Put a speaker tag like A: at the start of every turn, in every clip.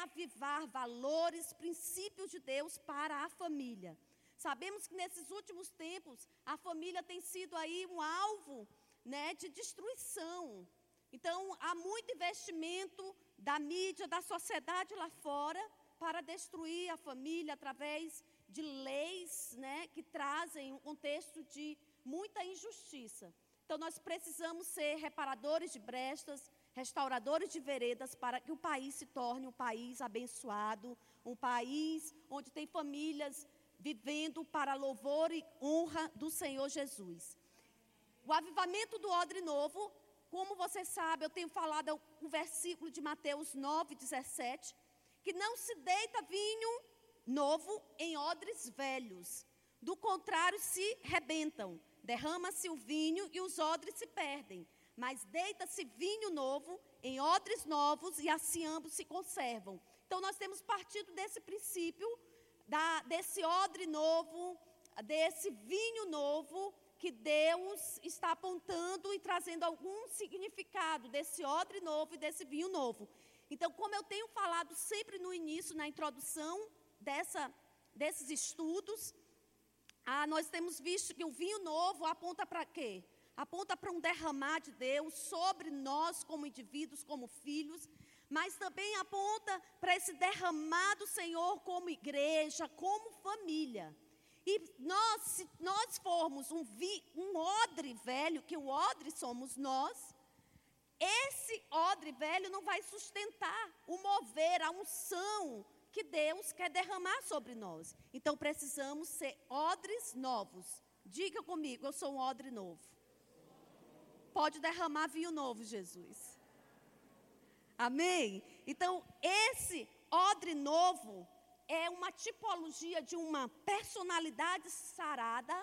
A: reavivar valores, princípios de Deus para a família. Sabemos que nesses últimos tempos a família tem sido aí um alvo, né, de destruição. Então há muito investimento da mídia, da sociedade lá fora para destruir a família através de leis, né, que trazem um contexto de muita injustiça. Então nós precisamos ser reparadores de brechas, restauradores de veredas para que o país se torne um país abençoado, um país onde tem famílias vivendo para louvor e honra do Senhor Jesus. O avivamento do odre novo, como você sabe, eu tenho falado o versículo de Mateus 9, 17, que não se deita vinho novo em odres velhos, do contrário se rebentam, derrama-se o vinho e os odres se perdem mas deita-se vinho novo em odres novos e assim ambos se conservam. Então nós temos partido desse princípio, da, desse odre novo, desse vinho novo que Deus está apontando e trazendo algum significado desse odre novo e desse vinho novo. Então, como eu tenho falado sempre no início, na introdução dessa, desses estudos, ah, nós temos visto que o vinho novo aponta para quê? Aponta para um derramar de Deus sobre nós como indivíduos, como filhos, mas também aponta para esse derramar do Senhor como igreja, como família. E nós, se nós formos um, vi, um odre velho, que o odre somos nós, esse odre velho não vai sustentar o mover, a unção que Deus quer derramar sobre nós. Então precisamos ser odres novos. Diga comigo, eu sou um odre novo pode derramar vinho novo, Jesus. Amém? Então, esse odre novo é uma tipologia de uma personalidade sarada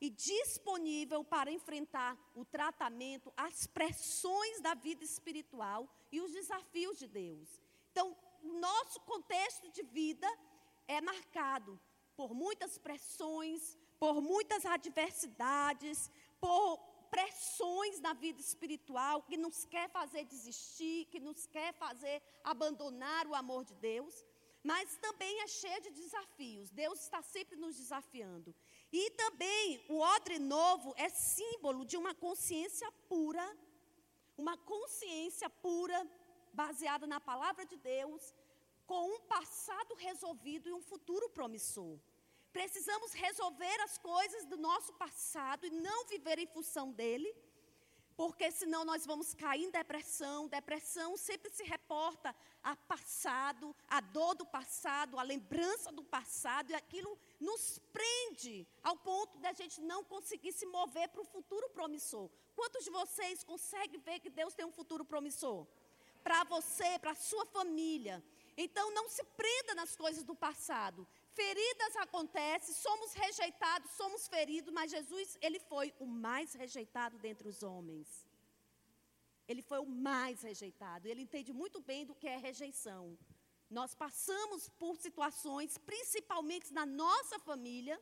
A: e disponível para enfrentar o tratamento, as pressões da vida espiritual e os desafios de Deus. Então, o nosso contexto de vida é marcado por muitas pressões, por muitas adversidades, por pressões na vida espiritual que nos quer fazer desistir, que nos quer fazer abandonar o amor de Deus, mas também é cheia de desafios. Deus está sempre nos desafiando. E também o odre novo é símbolo de uma consciência pura, uma consciência pura, baseada na palavra de Deus, com um passado resolvido e um futuro promissor. Precisamos resolver as coisas do nosso passado e não viver em função dele, porque senão nós vamos cair em depressão. Depressão sempre se reporta a passado, a dor do passado, a lembrança do passado, e aquilo nos prende ao ponto de a gente não conseguir se mover para o futuro promissor. Quantos de vocês conseguem ver que Deus tem um futuro promissor? Para você, para a sua família. Então não se prenda nas coisas do passado. Feridas acontecem, somos rejeitados, somos feridos, mas Jesus, ele foi o mais rejeitado dentre os homens. Ele foi o mais rejeitado. Ele entende muito bem do que é rejeição. Nós passamos por situações, principalmente na nossa família,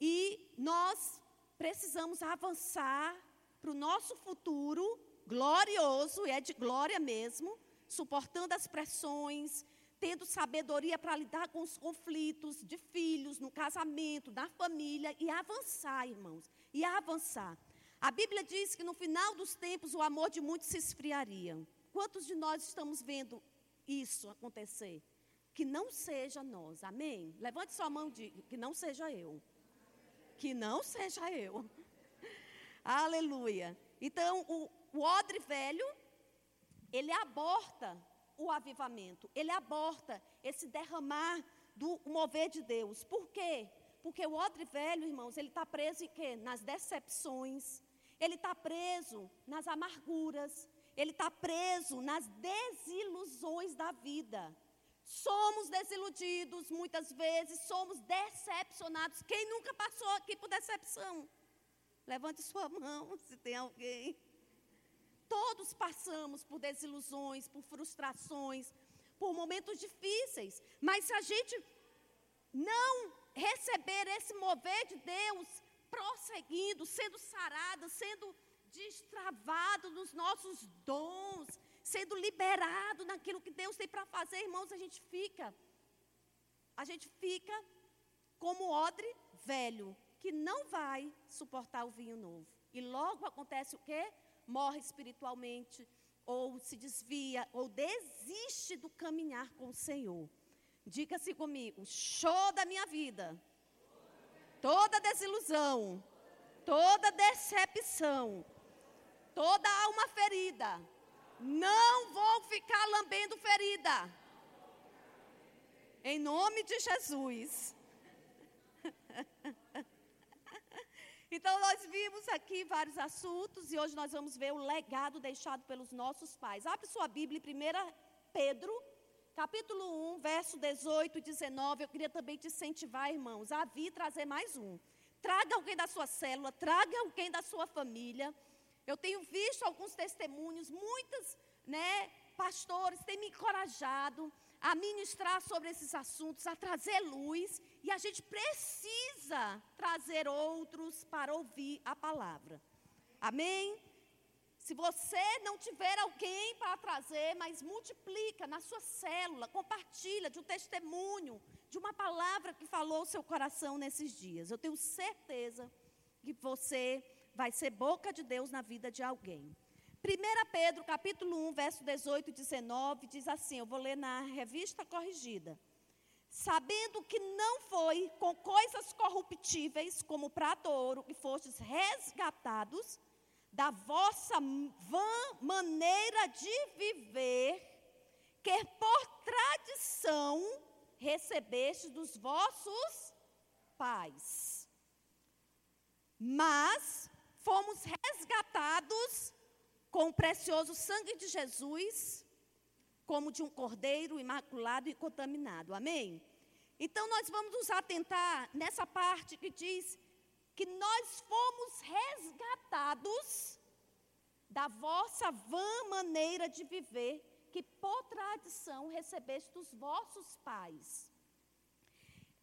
A: e nós precisamos avançar para o nosso futuro glorioso, e é de glória mesmo, suportando as pressões, tendo sabedoria para lidar com os conflitos de filhos, no casamento, na família e avançar, irmãos, e avançar. A Bíblia diz que no final dos tempos o amor de muitos se esfriaria. Quantos de nós estamos vendo isso acontecer? Que não seja nós, amém? Levante sua mão e diga: que não seja eu. Que não seja eu. Aleluia. Então, o, o odre velho, ele aborta o avivamento, ele aborta esse derramar do mover de Deus. Por quê? Porque o odre velho, irmãos, ele está preso em quê? Nas decepções, ele está preso nas amarguras, ele está preso nas desilusões da vida. Somos desiludidos muitas vezes, somos decepcionados. Quem nunca passou aqui por decepção? Levante sua mão se tem alguém. Todos passamos por desilusões, por frustrações, por momentos difíceis, mas se a gente não receber esse mover de Deus, prosseguindo, sendo sarado, sendo destravado nos nossos dons, sendo liberado naquilo que Deus tem para fazer, irmãos, a gente fica, a gente fica como odre velho, que não vai suportar o vinho novo. E logo acontece o quê? Morre espiritualmente, ou se desvia, ou desiste do caminhar com o Senhor. Diga-se comigo: show da minha vida, toda desilusão, toda decepção, toda alma ferida, não vou ficar lambendo ferida. Em nome de Jesus. Então, nós vimos aqui vários assuntos e hoje nós vamos ver o legado deixado pelos nossos pais. Abre sua Bíblia, 1 Pedro, capítulo 1, verso 18 e 19. Eu queria também te incentivar, irmãos, a vir trazer mais um. Traga alguém da sua célula, traga alguém da sua família. Eu tenho visto alguns testemunhos, muitos né, pastores têm me encorajado a ministrar sobre esses assuntos, a trazer luz, e a gente precisa trazer outros para ouvir a palavra. Amém? Se você não tiver alguém para trazer, mas multiplica na sua célula, compartilha de um testemunho, de uma palavra que falou o seu coração nesses dias. Eu tenho certeza que você vai ser boca de Deus na vida de alguém. 1 Pedro, capítulo 1, verso 18 e 19, diz assim: eu vou ler na revista corrigida. Sabendo que não foi com coisas corruptíveis, como prata ou ouro, que fostes resgatados da vossa vã maneira de viver, que por tradição recebestes dos vossos pais. Mas fomos resgatados com o precioso sangue de Jesus, como de um cordeiro imaculado e contaminado. Amém? Então nós vamos nos atentar nessa parte que diz que nós fomos resgatados da vossa vã maneira de viver, que por tradição recebeste dos vossos pais.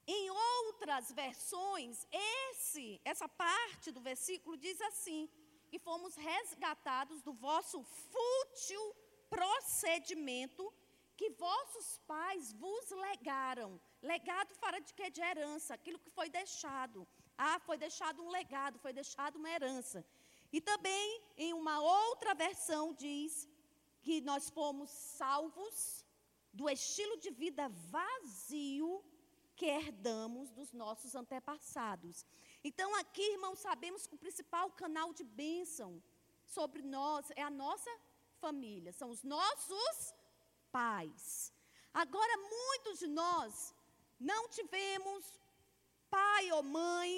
A: Em outras versões, esse, essa parte do versículo diz assim: que fomos resgatados do vosso fútil procedimento que vossos pais vos legaram. Legado fora de que? De herança, aquilo que foi deixado. Ah, foi deixado um legado, foi deixado uma herança. E também, em uma outra versão, diz que nós fomos salvos do estilo de vida vazio que herdamos dos nossos antepassados. Então, aqui, irmãos, sabemos que o principal canal de bênção sobre nós é a nossa família, são os nossos pais. Agora, muitos de nós não tivemos pai ou mãe,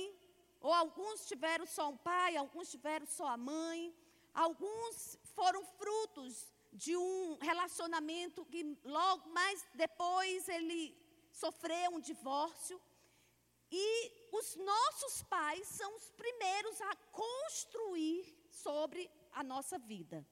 A: ou alguns tiveram só um pai, alguns tiveram só a mãe, alguns foram frutos de um relacionamento que logo mais depois ele sofreu um divórcio. E os nossos pais são os primeiros a construir sobre a nossa vida.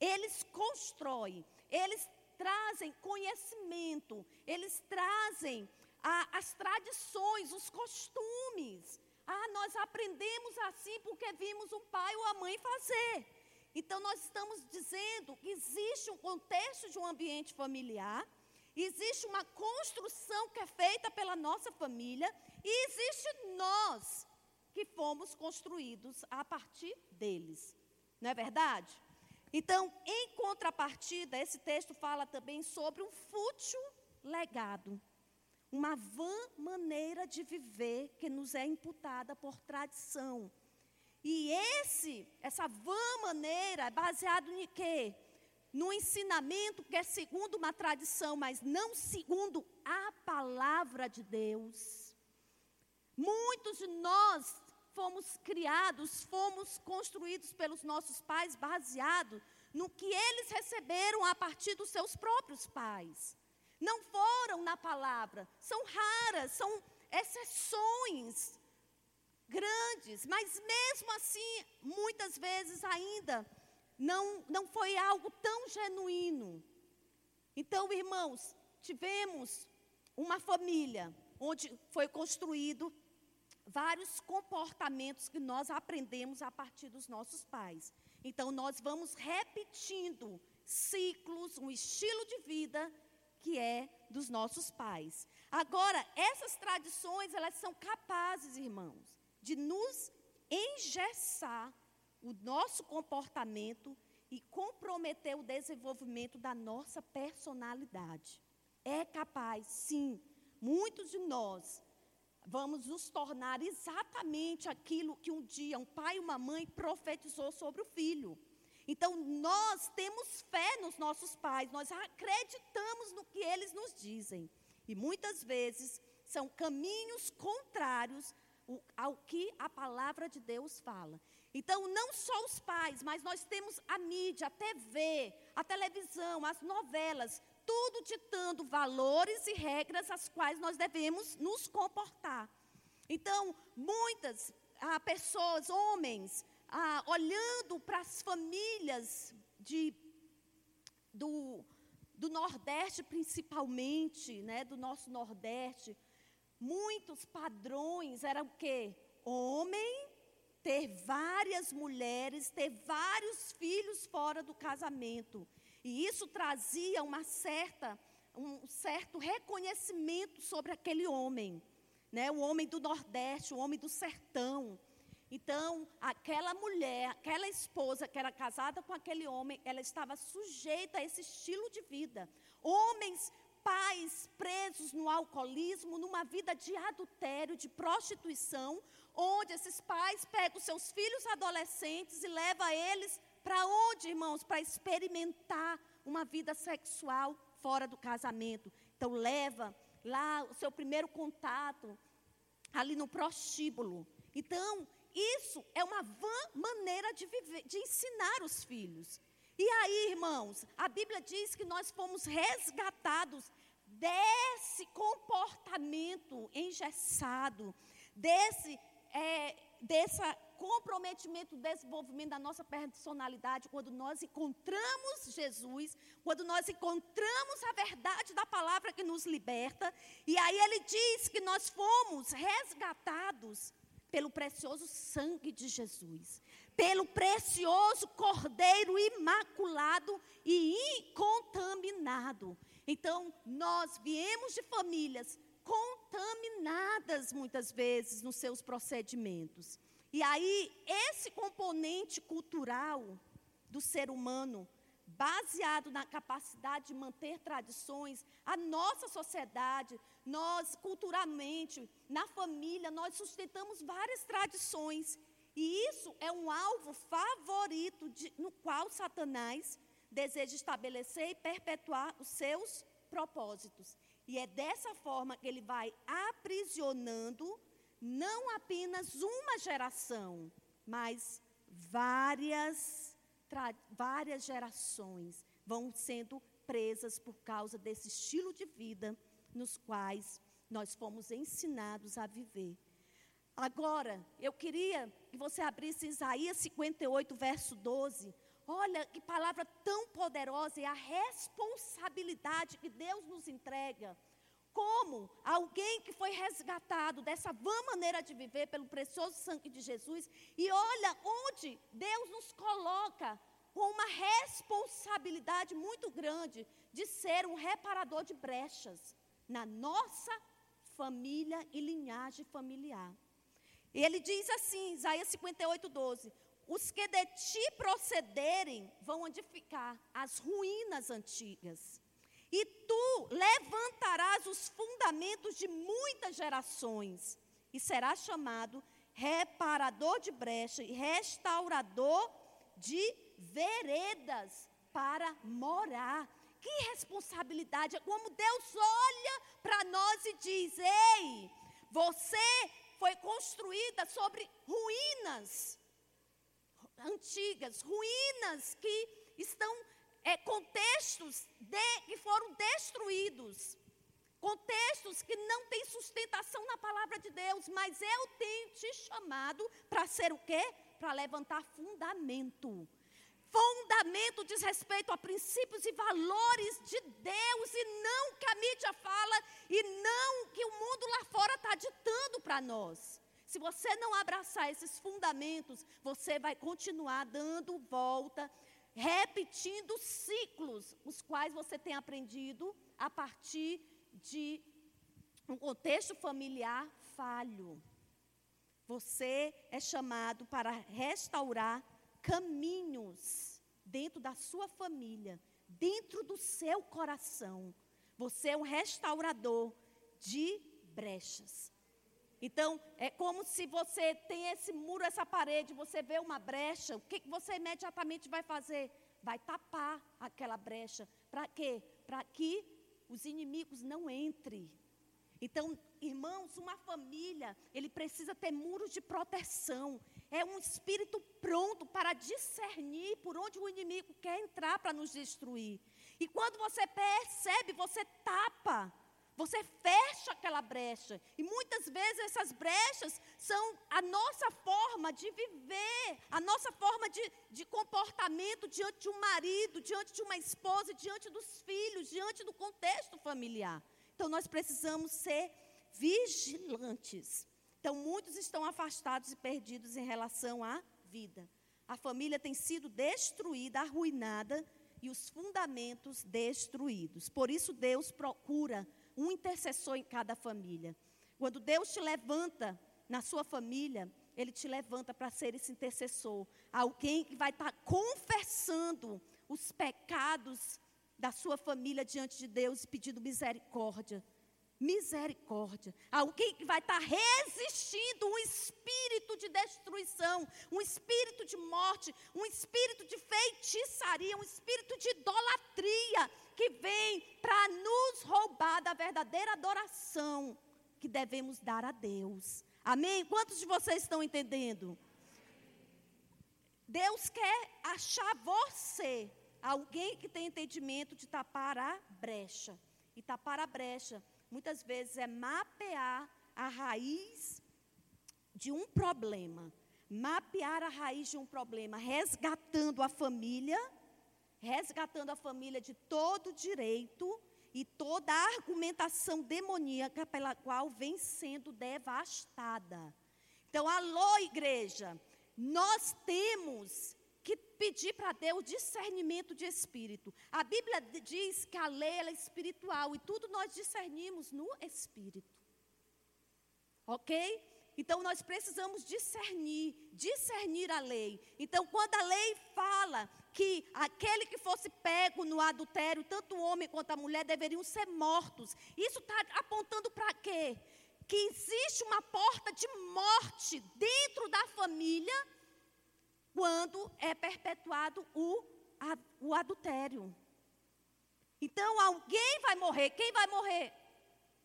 A: Eles constroem, eles trazem conhecimento, eles trazem a, as tradições, os costumes. Ah, nós aprendemos assim porque vimos o pai ou a mãe fazer. Então, nós estamos dizendo que existe um contexto de um ambiente familiar, existe uma construção que é feita pela nossa família e existe nós que fomos construídos a partir deles. Não é verdade? Então, em contrapartida, esse texto fala também sobre um fútil legado, uma vã maneira de viver que nos é imputada por tradição. E esse, essa vã maneira é baseado em quê? No ensinamento que é segundo uma tradição, mas não segundo a palavra de Deus. Muitos de nós fomos criados, fomos construídos pelos nossos pais baseado no que eles receberam a partir dos seus próprios pais. Não foram na palavra, são raras, são exceções grandes, mas mesmo assim, muitas vezes ainda não, não foi algo tão genuíno. Então, irmãos, tivemos uma família onde foi construído vários comportamentos que nós aprendemos a partir dos nossos pais. Então, nós vamos repetindo ciclos, um estilo de vida que é dos nossos pais. Agora, essas tradições, elas são capazes, irmãos, de nos engessar o nosso comportamento e comprometer o desenvolvimento da nossa personalidade. É capaz, sim. Muitos de nós vamos nos tornar exatamente aquilo que um dia um pai e uma mãe profetizou sobre o filho. Então, nós temos fé nos nossos pais, nós acreditamos no que eles nos dizem. E muitas vezes são caminhos contrários ao que a palavra de Deus fala. Então, não só os pais, mas nós temos a mídia, a TV, a televisão, as novelas, tudo ditando valores e regras às quais nós devemos nos comportar. Então, muitas ah, pessoas, homens, ah, olhando para as famílias de, do, do Nordeste, principalmente, né, do nosso Nordeste, muitos padrões eram o quê? Homem ter várias mulheres, ter vários filhos fora do casamento. E isso trazia uma certa, um certo reconhecimento sobre aquele homem, né? O homem do Nordeste, o homem do sertão. Então, aquela mulher, aquela esposa que era casada com aquele homem, ela estava sujeita a esse estilo de vida. Homens, pais presos no alcoolismo, numa vida de adultério, de prostituição, onde esses pais pegam seus filhos adolescentes e levam eles para onde, irmãos? Para experimentar uma vida sexual fora do casamento. Então, leva lá o seu primeiro contato, ali no prostíbulo. Então, isso é uma vã maneira de, viver, de ensinar os filhos. E aí, irmãos, a Bíblia diz que nós fomos resgatados desse comportamento engessado, desse é, desse comprometimento, desenvolvimento da nossa personalidade, quando nós encontramos Jesus, quando nós encontramos a verdade da palavra que nos liberta, e aí ele diz que nós fomos resgatados pelo precioso sangue de Jesus, pelo precioso Cordeiro imaculado e incontaminado. Então, nós viemos de famílias contaminadas muitas vezes nos seus procedimentos. E aí, esse componente cultural do ser humano, baseado na capacidade de manter tradições, a nossa sociedade, nós culturalmente, na família, nós sustentamos várias tradições. E isso é um alvo favorito de, no qual Satanás deseja estabelecer e perpetuar os seus propósitos. E é dessa forma que ele vai aprisionando não apenas uma geração, mas várias, várias gerações vão sendo presas por causa desse estilo de vida nos quais nós fomos ensinados a viver. Agora, eu queria que você abrisse Isaías 58, verso 12. Olha que palavra tão poderosa e a responsabilidade que Deus nos entrega. Como alguém que foi resgatado dessa vã maneira de viver pelo precioso sangue de Jesus, e olha onde Deus nos coloca com uma responsabilidade muito grande de ser um reparador de brechas na nossa família e linhagem familiar. Ele diz assim, Isaías 58, 12: os que de ti procederem vão edificar as ruínas antigas. E tu levantarás os fundamentos de muitas gerações, e serás chamado reparador de brecha e restaurador de veredas para morar. Que responsabilidade! É como Deus olha para nós e diz: Ei, você foi construída sobre ruínas antigas, ruínas que estão, é, contextos de, que foram destruídos, contextos que não têm sustentação na palavra de Deus, mas eu tenho te chamado para ser o quê? Para levantar fundamento. Fundamento diz respeito a princípios e valores de Deus e não que a mídia fala e não que o mundo lá fora está ditando para nós. Se você não abraçar esses fundamentos, você vai continuar dando volta, repetindo ciclos, os quais você tem aprendido a partir de um contexto familiar falho. Você é chamado para restaurar caminhos dentro da sua família, dentro do seu coração. Você é um restaurador de brechas. Então, é como se você tem esse muro, essa parede, você vê uma brecha, o que você imediatamente vai fazer? Vai tapar aquela brecha. Para quê? Para que os inimigos não entrem. Então, irmãos, uma família, ele precisa ter muros de proteção. É um espírito pronto para discernir por onde o inimigo quer entrar para nos destruir. E quando você percebe, você tapa. Você fecha aquela brecha. E muitas vezes essas brechas são a nossa forma de viver, a nossa forma de, de comportamento diante de um marido, diante de uma esposa, diante dos filhos, diante do contexto familiar. Então nós precisamos ser vigilantes. Então muitos estão afastados e perdidos em relação à vida. A família tem sido destruída, arruinada e os fundamentos destruídos. Por isso Deus procura um intercessor em cada família. Quando Deus te levanta na sua família, Ele te levanta para ser esse intercessor. Alguém que vai estar tá confessando os pecados da sua família diante de Deus e pedindo misericórdia. Misericórdia. Alguém que vai estar tá resistindo um espírito de destruição, um espírito de morte, um espírito de feitiçaria, um espírito de idolatria que vem para nos roubar da verdadeira adoração que devemos dar a Deus. Amém? Quantos de vocês estão entendendo? Deus quer achar você, alguém que tem entendimento de tapar a brecha. E tapar a brecha, muitas vezes, é mapear a raiz de um problema. Mapear a raiz de um problema, resgatando a família resgatando a família de todo direito e toda a argumentação demoníaca pela qual vem sendo devastada. Então, alô, igreja, nós temos que pedir para Deus discernimento de espírito. A Bíblia diz que a lei é espiritual e tudo nós discernimos no espírito. Ok? Então nós precisamos discernir, discernir a lei. Então, quando a lei fala que aquele que fosse pego no adultério, tanto o homem quanto a mulher deveriam ser mortos, isso está apontando para quê? Que existe uma porta de morte dentro da família quando é perpetuado o, a, o adultério. Então, alguém vai morrer. Quem vai morrer?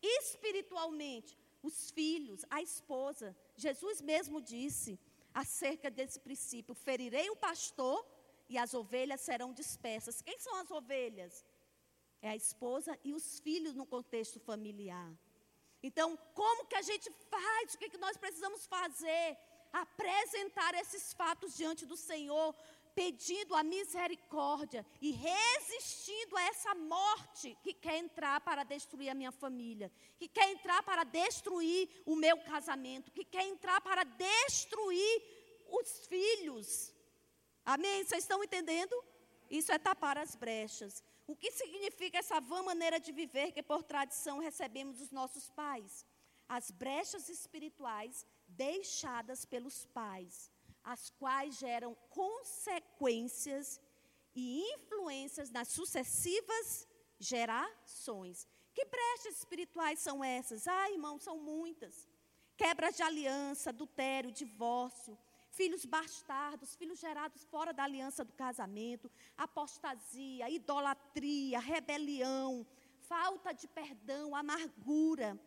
A: Espiritualmente os filhos, a esposa. Jesus mesmo disse acerca desse princípio: ferirei o pastor e as ovelhas serão dispersas. Quem são as ovelhas? É a esposa e os filhos no contexto familiar. Então, como que a gente faz? O que, que nós precisamos fazer? Apresentar esses fatos diante do Senhor, pedindo a misericórdia e resistindo a essa morte que quer entrar para destruir a minha família, que quer entrar para destruir o meu casamento, que quer entrar para destruir os filhos. Amém? Vocês estão entendendo? Isso é tapar as brechas. O que significa essa vã maneira de viver que por tradição recebemos dos nossos pais? As brechas espirituais deixadas pelos pais as quais geram consequências e influências nas sucessivas gerações. Que brechas espirituais são essas? Ah, irmão, são muitas. Quebras de aliança, adultério, divórcio, filhos bastardos, filhos gerados fora da aliança do casamento, apostasia, idolatria, rebelião, falta de perdão, amargura,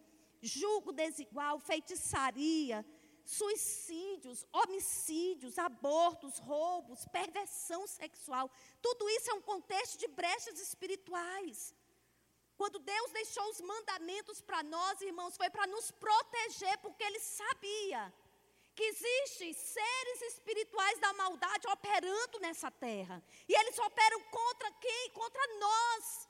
A: julgo desigual, feitiçaria, suicídios, homicídios, abortos, roubos, perversão sexual. Tudo isso é um contexto de brechas espirituais. Quando Deus deixou os mandamentos para nós, irmãos, foi para nos proteger, porque Ele sabia que existem seres espirituais da maldade operando nessa terra. E eles operam contra quem? Contra nós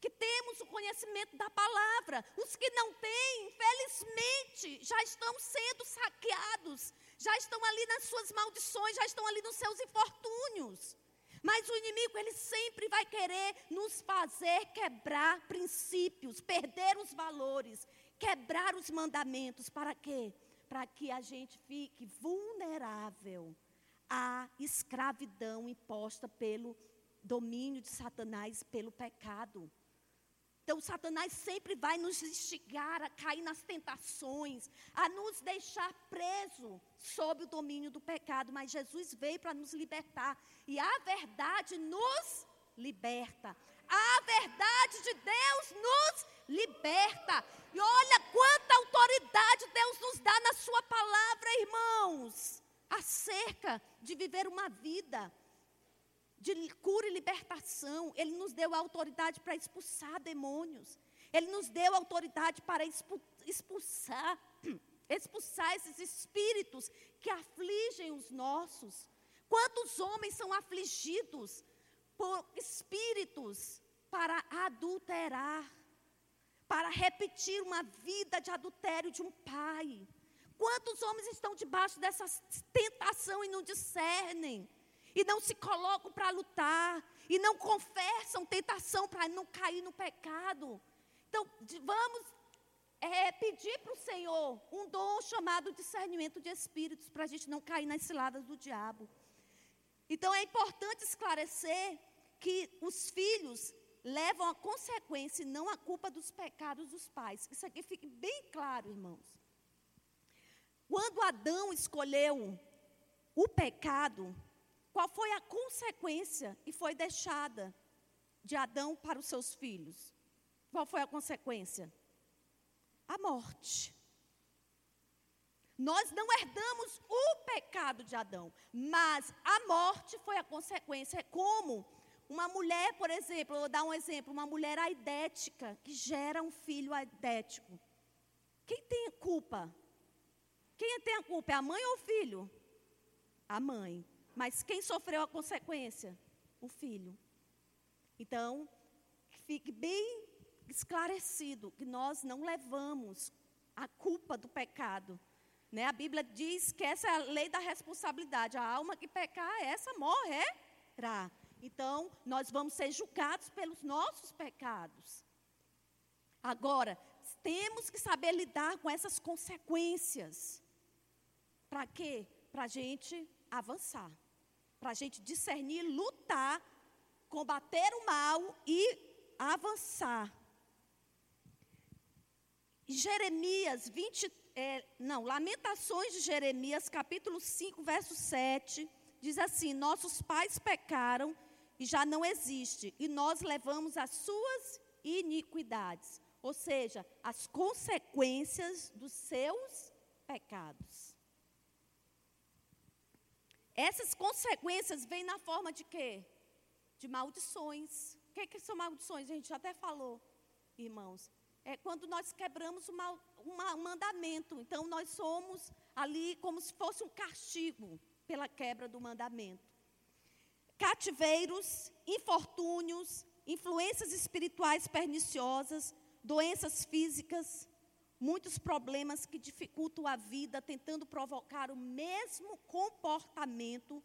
A: que temos o conhecimento da palavra. Os que não têm, infelizmente, já estão sendo saqueados, já estão ali nas suas maldições, já estão ali nos seus infortúnios. Mas o inimigo, ele sempre vai querer nos fazer quebrar princípios, perder os valores, quebrar os mandamentos. Para quê? Para que a gente fique vulnerável à escravidão imposta pelo domínio de Satanás, pelo pecado. Então, Satanás sempre vai nos instigar a cair nas tentações, a nos deixar preso sob o domínio do pecado. Mas Jesus veio para nos libertar. E a verdade nos liberta. A verdade de Deus nos liberta. E olha quanta autoridade Deus nos dá na Sua palavra, irmãos, acerca de viver uma vida de cura e libertação. Ele nos deu autoridade para expulsar demônios. Ele nos deu autoridade para expulsar, expulsar esses espíritos que afligem os nossos. Quantos homens são afligidos por espíritos para adulterar, para repetir uma vida de adultério de um pai? Quantos homens estão debaixo dessa tentação e não discernem? e não se colocam para lutar, e não confessam tentação para não cair no pecado. Então, vamos é, pedir para o Senhor um dom chamado discernimento de espíritos, para a gente não cair nas ciladas do diabo. Então, é importante esclarecer que os filhos levam a consequência e não a culpa dos pecados dos pais. Isso aqui fique bem claro, irmãos. Quando Adão escolheu o pecado, qual foi a consequência e foi deixada de Adão para os seus filhos? Qual foi a consequência? A morte. Nós não herdamos o pecado de Adão, mas a morte foi a consequência. É como uma mulher, por exemplo, vou dar um exemplo, uma mulher aidética que gera um filho aidético. Quem tem a culpa? Quem tem a culpa? É a mãe ou o filho? A mãe. Mas quem sofreu a consequência? O filho. Então, fique bem esclarecido que nós não levamos a culpa do pecado. Né? A Bíblia diz que essa é a lei da responsabilidade. A alma que pecar, essa morrerá. Então, nós vamos ser julgados pelos nossos pecados. Agora, temos que saber lidar com essas consequências. Para quê? Para a gente avançar para a gente discernir, lutar, combater o mal e avançar. Jeremias 20, é, não, Lamentações de Jeremias, capítulo 5, verso 7, diz assim: Nossos pais pecaram e já não existe, e nós levamos as suas iniquidades, ou seja, as consequências dos seus pecados. Essas consequências vêm na forma de quê? De maldições. O que, que são maldições? A gente até falou, irmãos. É quando nós quebramos uma, uma, um mandamento. Então, nós somos ali como se fosse um castigo pela quebra do mandamento. Cativeiros, infortúnios, influências espirituais perniciosas, doenças físicas, muitos problemas que dificultam a vida, tentando provocar o mesmo comportamento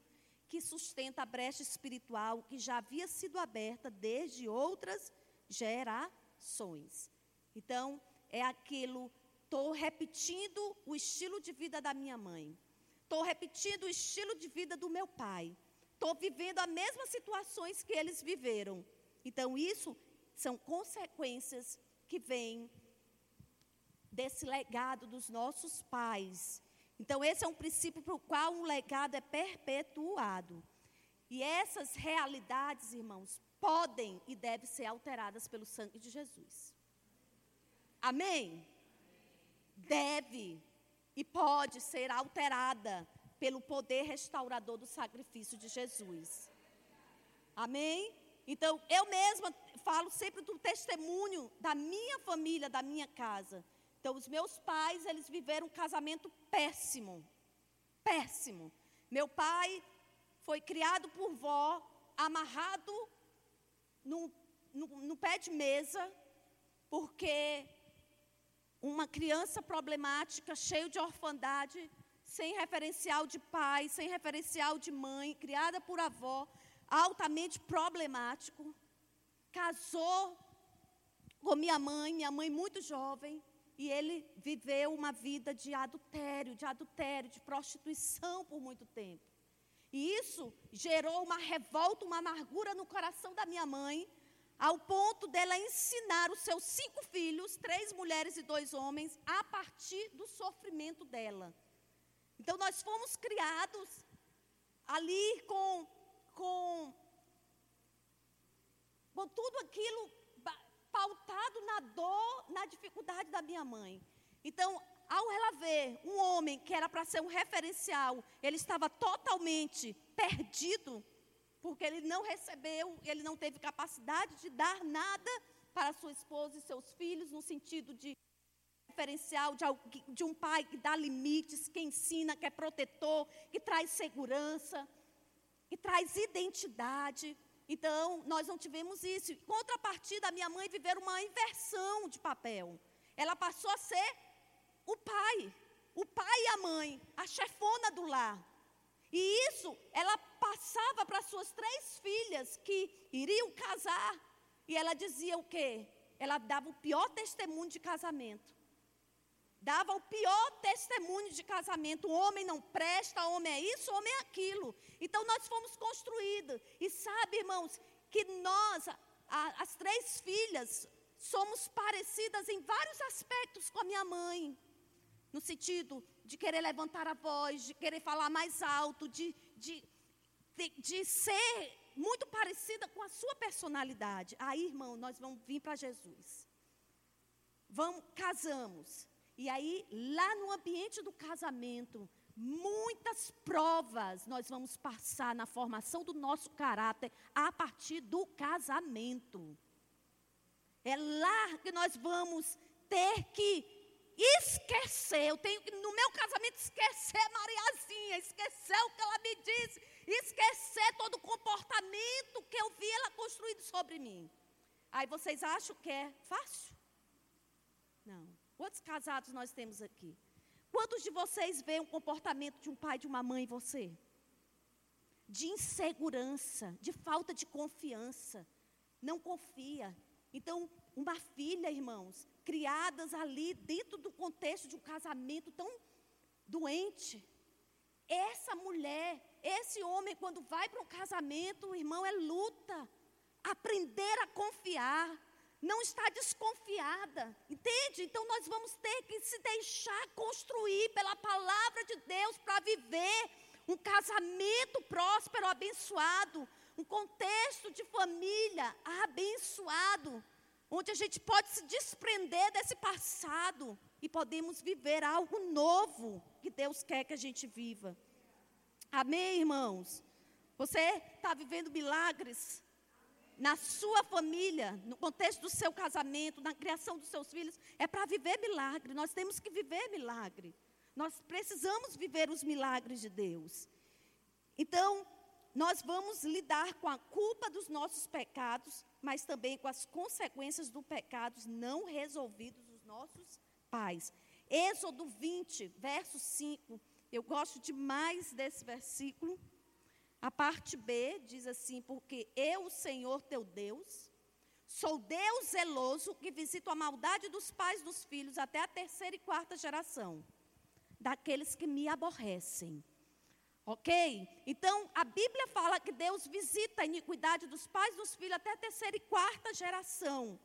A: que sustenta a brecha espiritual que já havia sido aberta desde outras gerações. Então, é aquilo, estou repetindo o estilo de vida da minha mãe, estou repetindo o estilo de vida do meu pai, estou vivendo as mesmas situações que eles viveram. Então, isso são consequências que vêm desse legado dos nossos pais. Então, esse é um princípio para o qual um legado é perpetuado. E essas realidades, irmãos, podem e devem ser alteradas pelo sangue de Jesus. Amém? Deve e pode ser alterada pelo poder restaurador do sacrifício de Jesus. Amém? Então, eu mesma falo sempre do testemunho da minha família, da minha casa. Então, os meus pais, eles viveram um casamento péssimo. Péssimo. Meu pai foi criado por vó, amarrado no, no, no pé de mesa, porque uma criança problemática, cheio de orfandade, sem referencial de pai, sem referencial de mãe, criada por avó. altamente problemático, casou com minha mãe, minha mãe muito jovem, e ele viveu uma vida de adultério, de adultério, de prostituição por muito tempo. E isso gerou uma revolta, uma amargura no coração da minha mãe, ao ponto dela ensinar os seus cinco filhos, três mulheres e dois homens, a partir do sofrimento dela. Então nós fomos criados ali com, com, com tudo aquilo pautado na dor, na dificuldade da minha mãe. Então, ao ela ver um homem que era para ser um referencial, ele estava totalmente perdido porque ele não recebeu, ele não teve capacidade de dar nada para sua esposa e seus filhos, no sentido de referencial de, de um pai que dá limites, que ensina, que é protetor, que traz segurança, que traz identidade. Então, nós não tivemos isso. Em contrapartida, a minha mãe viveu uma inversão de papel. Ela passou a ser o pai, o pai e a mãe, a chefona do lar. E isso ela passava para suas três filhas que iriam casar. E ela dizia o quê? Ela dava o pior testemunho de casamento. Dava o pior testemunho de casamento. O homem não presta, o homem é isso, o homem é aquilo. Então nós fomos construídos. E sabe, irmãos, que nós, a, as três filhas, somos parecidas em vários aspectos com a minha mãe. No sentido de querer levantar a voz, de querer falar mais alto, de, de, de, de ser muito parecida com a sua personalidade. Aí, irmão, nós vamos vir para Jesus. Vamos, casamos. E aí, lá no ambiente do casamento, muitas provas nós vamos passar na formação do nosso caráter a partir do casamento. É lá que nós vamos ter que esquecer, eu tenho que, no meu casamento, esquecer Mariazinha, esquecer o que ela me disse, esquecer todo o comportamento que eu vi ela construído sobre mim. Aí vocês acham que é fácil? Quantos casados nós temos aqui? Quantos de vocês veem o comportamento de um pai de uma mãe em você? De insegurança, de falta de confiança. Não confia. Então, uma filha, irmãos, criadas ali dentro do contexto de um casamento tão doente. Essa mulher, esse homem, quando vai para um casamento, irmão, é luta. Aprender a confiar, não está desconfiada, entende? Então nós vamos ter que se deixar construir pela palavra de Deus para viver um casamento próspero, abençoado, um contexto de família abençoado onde a gente pode se desprender desse passado e podemos viver algo novo que Deus quer que a gente viva. Amém, irmãos? Você está vivendo milagres na sua família, no contexto do seu casamento, na criação dos seus filhos, é para viver milagre. Nós temos que viver milagre. Nós precisamos viver os milagres de Deus. Então, nós vamos lidar com a culpa dos nossos pecados, mas também com as consequências do pecados não resolvidos dos nossos pais. Êxodo 20, verso 5. Eu gosto demais desse versículo. A parte B diz assim: Porque eu, Senhor teu Deus, sou Deus zeloso que visito a maldade dos pais dos filhos até a terceira e quarta geração, daqueles que me aborrecem Ok? Então, a Bíblia fala que Deus visita a iniquidade dos pais dos filhos até a terceira e quarta geração.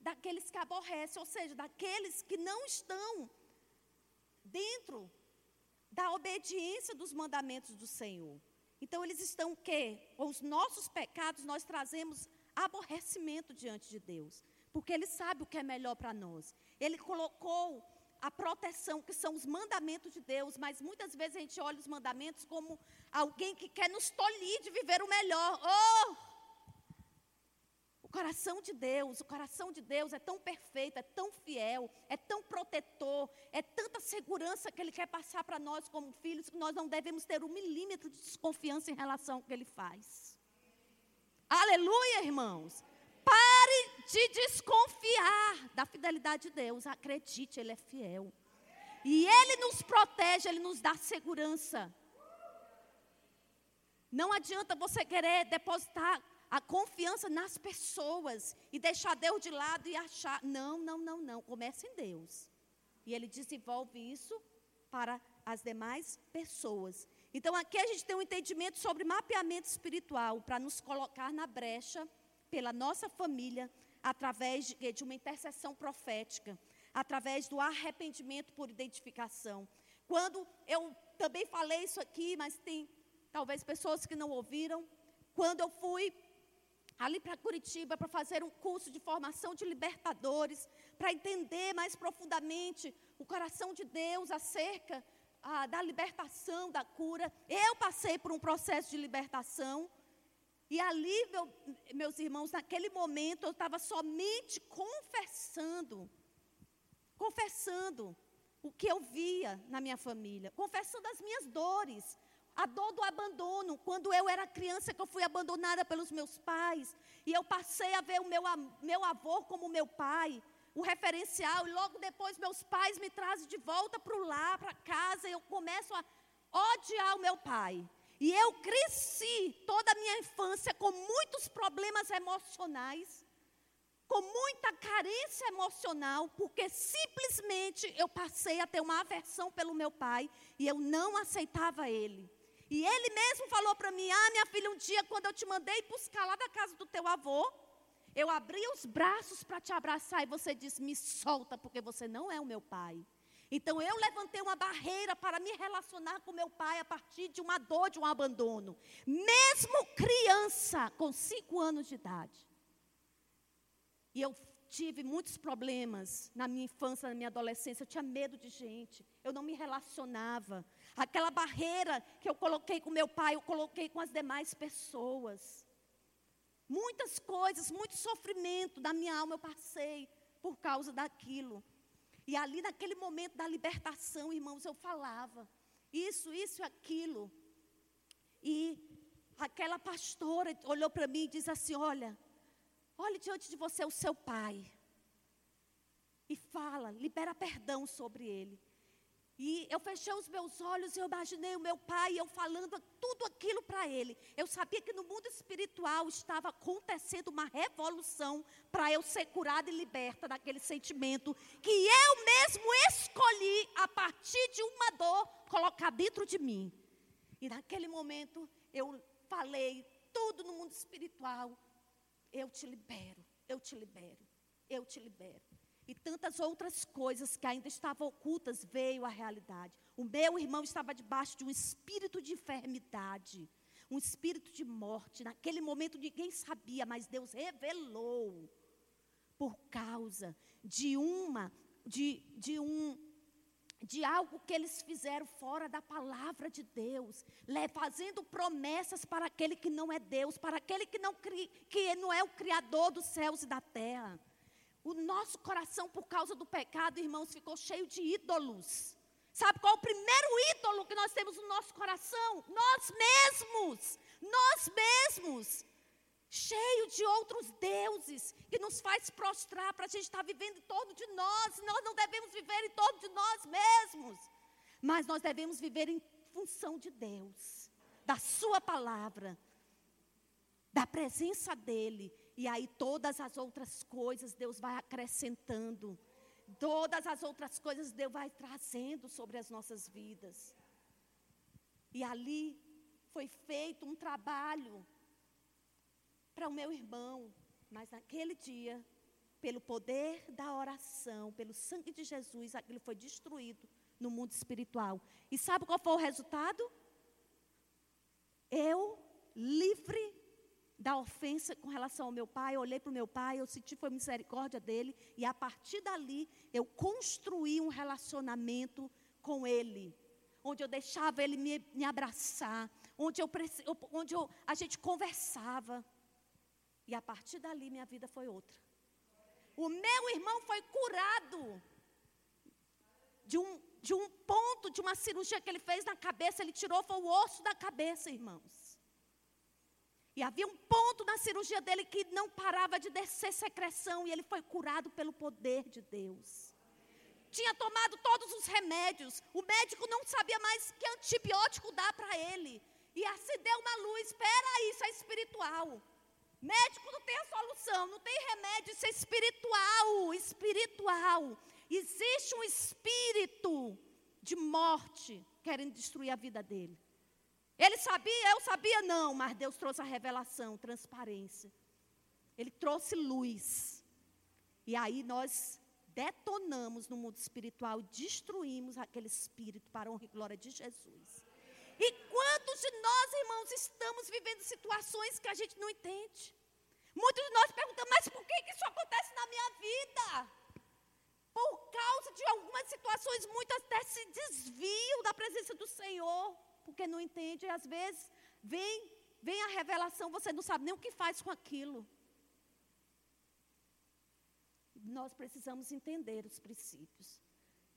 A: Daqueles que aborrecem, ou seja, daqueles que não estão dentro da obediência dos mandamentos do Senhor. Então, eles estão o quê? Com os nossos pecados, nós trazemos aborrecimento diante de Deus. Porque Ele sabe o que é melhor para nós. Ele colocou a proteção, que são os mandamentos de Deus, mas muitas vezes a gente olha os mandamentos como alguém que quer nos tolir de viver o melhor. Oh! Coração de Deus, o coração de Deus é tão perfeito, é tão fiel, é tão protetor, é tanta segurança que Ele quer passar para nós como filhos, que nós não devemos ter um milímetro de desconfiança em relação ao que Ele faz. Aleluia, irmãos. Pare de desconfiar da fidelidade de Deus. Acredite, Ele é fiel. E Ele nos protege, Ele nos dá segurança. Não adianta você querer depositar a confiança nas pessoas e deixar Deus de lado e achar. Não, não, não, não. Comece em Deus. E Ele desenvolve isso para as demais pessoas. Então aqui a gente tem um entendimento sobre mapeamento espiritual para nos colocar na brecha pela nossa família através de, de uma intercessão profética, através do arrependimento por identificação. Quando eu também falei isso aqui, mas tem talvez pessoas que não ouviram, quando eu fui ali para Curitiba para fazer um curso de formação de libertadores, para entender mais profundamente o coração de Deus acerca ah, da libertação, da cura. Eu passei por um processo de libertação. E ali, meu, meus irmãos, naquele momento eu estava somente confessando, confessando o que eu via na minha família, confessando as minhas dores, a dor do abandono, quando eu era criança, que eu fui abandonada pelos meus pais, e eu passei a ver o meu, meu avô como meu pai, o referencial, e logo depois meus pais me trazem de volta para o lar, para casa, e eu começo a odiar o meu pai. E eu cresci toda a minha infância com muitos problemas emocionais, com muita carência emocional, porque simplesmente eu passei a ter uma aversão pelo meu pai e eu não aceitava ele. E ele mesmo falou para mim: Ah, minha filha, um dia quando eu te mandei buscar lá da casa do teu avô, eu abri os braços para te abraçar e você disse: Me solta, porque você não é o meu pai. Então eu levantei uma barreira para me relacionar com meu pai a partir de uma dor, de um abandono. Mesmo criança, com cinco anos de idade. E eu tive muitos problemas na minha infância, na minha adolescência. Eu tinha medo de gente. Eu não me relacionava. Aquela barreira que eu coloquei com meu pai, eu coloquei com as demais pessoas. Muitas coisas, muito sofrimento da minha alma eu passei por causa daquilo. E ali naquele momento da libertação, irmãos, eu falava isso, isso e aquilo. E aquela pastora olhou para mim e disse assim: Olha, olhe diante de você o seu pai. E fala, libera perdão sobre ele. E eu fechei os meus olhos e eu imaginei o meu pai, eu falando tudo aquilo para ele. Eu sabia que no mundo espiritual estava acontecendo uma revolução para eu ser curada e liberta daquele sentimento que eu mesmo escolhi a partir de uma dor colocar dentro de mim. E naquele momento eu falei tudo no mundo espiritual. Eu te libero, eu te libero, eu te libero e tantas outras coisas que ainda estavam ocultas veio à realidade. O meu irmão estava debaixo de um espírito de enfermidade, um espírito de morte. Naquele momento ninguém sabia, mas Deus revelou por causa de uma de, de um de algo que eles fizeram fora da palavra de Deus, fazendo promessas para aquele que não é Deus, para aquele que não, que não é o Criador dos céus e da terra. O nosso coração, por causa do pecado, irmãos, ficou cheio de ídolos. Sabe qual é o primeiro ídolo que nós temos no nosso coração? Nós mesmos. Nós mesmos. Cheio de outros deuses que nos faz prostrar para a gente estar vivendo em torno de nós. Nós não devemos viver em torno de nós mesmos. Mas nós devemos viver em função de Deus, da Sua palavra, da presença dEle e aí todas as outras coisas Deus vai acrescentando. Todas as outras coisas Deus vai trazendo sobre as nossas vidas. E ali foi feito um trabalho para o meu irmão, mas naquele dia, pelo poder da oração, pelo sangue de Jesus, aquilo foi destruído no mundo espiritual. E sabe qual foi o resultado? Eu, livre da ofensa com relação ao meu pai, olhei para o meu pai, eu senti foi misericórdia dele, e a partir dali eu construí um relacionamento com ele, onde eu deixava ele me, me abraçar, onde, eu, onde eu, a gente conversava. E a partir dali minha vida foi outra. O meu irmão foi curado de um, de um ponto, de uma cirurgia que ele fez na cabeça, ele tirou, foi o osso da cabeça, irmãos. E havia um ponto na cirurgia dele que não parava de descer secreção e ele foi curado pelo poder de Deus. Tinha tomado todos os remédios, o médico não sabia mais que antibiótico dar para ele. e acendeu uma luz. Espera isso é espiritual. Médico não tem a solução, não tem remédio, isso é espiritual, espiritual. Existe um espírito de morte querendo destruir a vida dele. Ele sabia, eu sabia não, mas Deus trouxe a revelação, transparência. Ele trouxe luz. E aí nós detonamos no mundo espiritual e destruímos aquele espírito para a honra e glória de Jesus. E quantos de nós, irmãos, estamos vivendo situações que a gente não entende? Muitos de nós perguntam, mas por que, isso acontece na minha vida? Por causa de algumas situações, muitas até se desviam da presença do Senhor, porque não entende, e às vezes vem, vem a revelação, você não sabe nem o que faz com aquilo. Nós precisamos entender os princípios.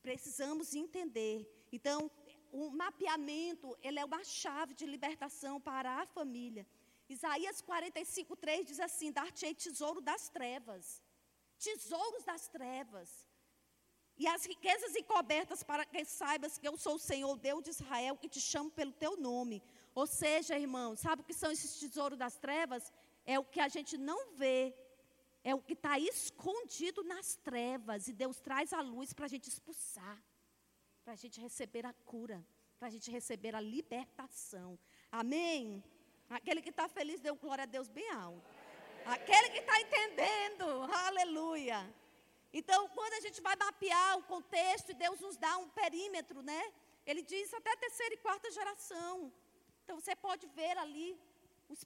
A: Precisamos entender. Então, o mapeamento, ele é uma chave de libertação para a família. Isaías 45, 3 diz assim: Dar-te-ei tesouro das trevas, tesouros das trevas, e as riquezas encobertas para que saibas que eu sou o Senhor, Deus de Israel, que te chamo pelo teu nome. Ou seja, irmão, sabe o que são esses tesouros das trevas? É o que a gente não vê, é o que está escondido nas trevas, e Deus traz a luz para a gente expulsar, para a gente receber a cura, para a gente receber a libertação. Amém? Aquele que está feliz, deu glória a Deus bem alto. Aquele que está entendendo, aleluia. Então, quando a gente vai mapear o contexto e Deus nos dá um perímetro, né? Ele diz até a terceira e quarta geração. Então, você pode ver ali os,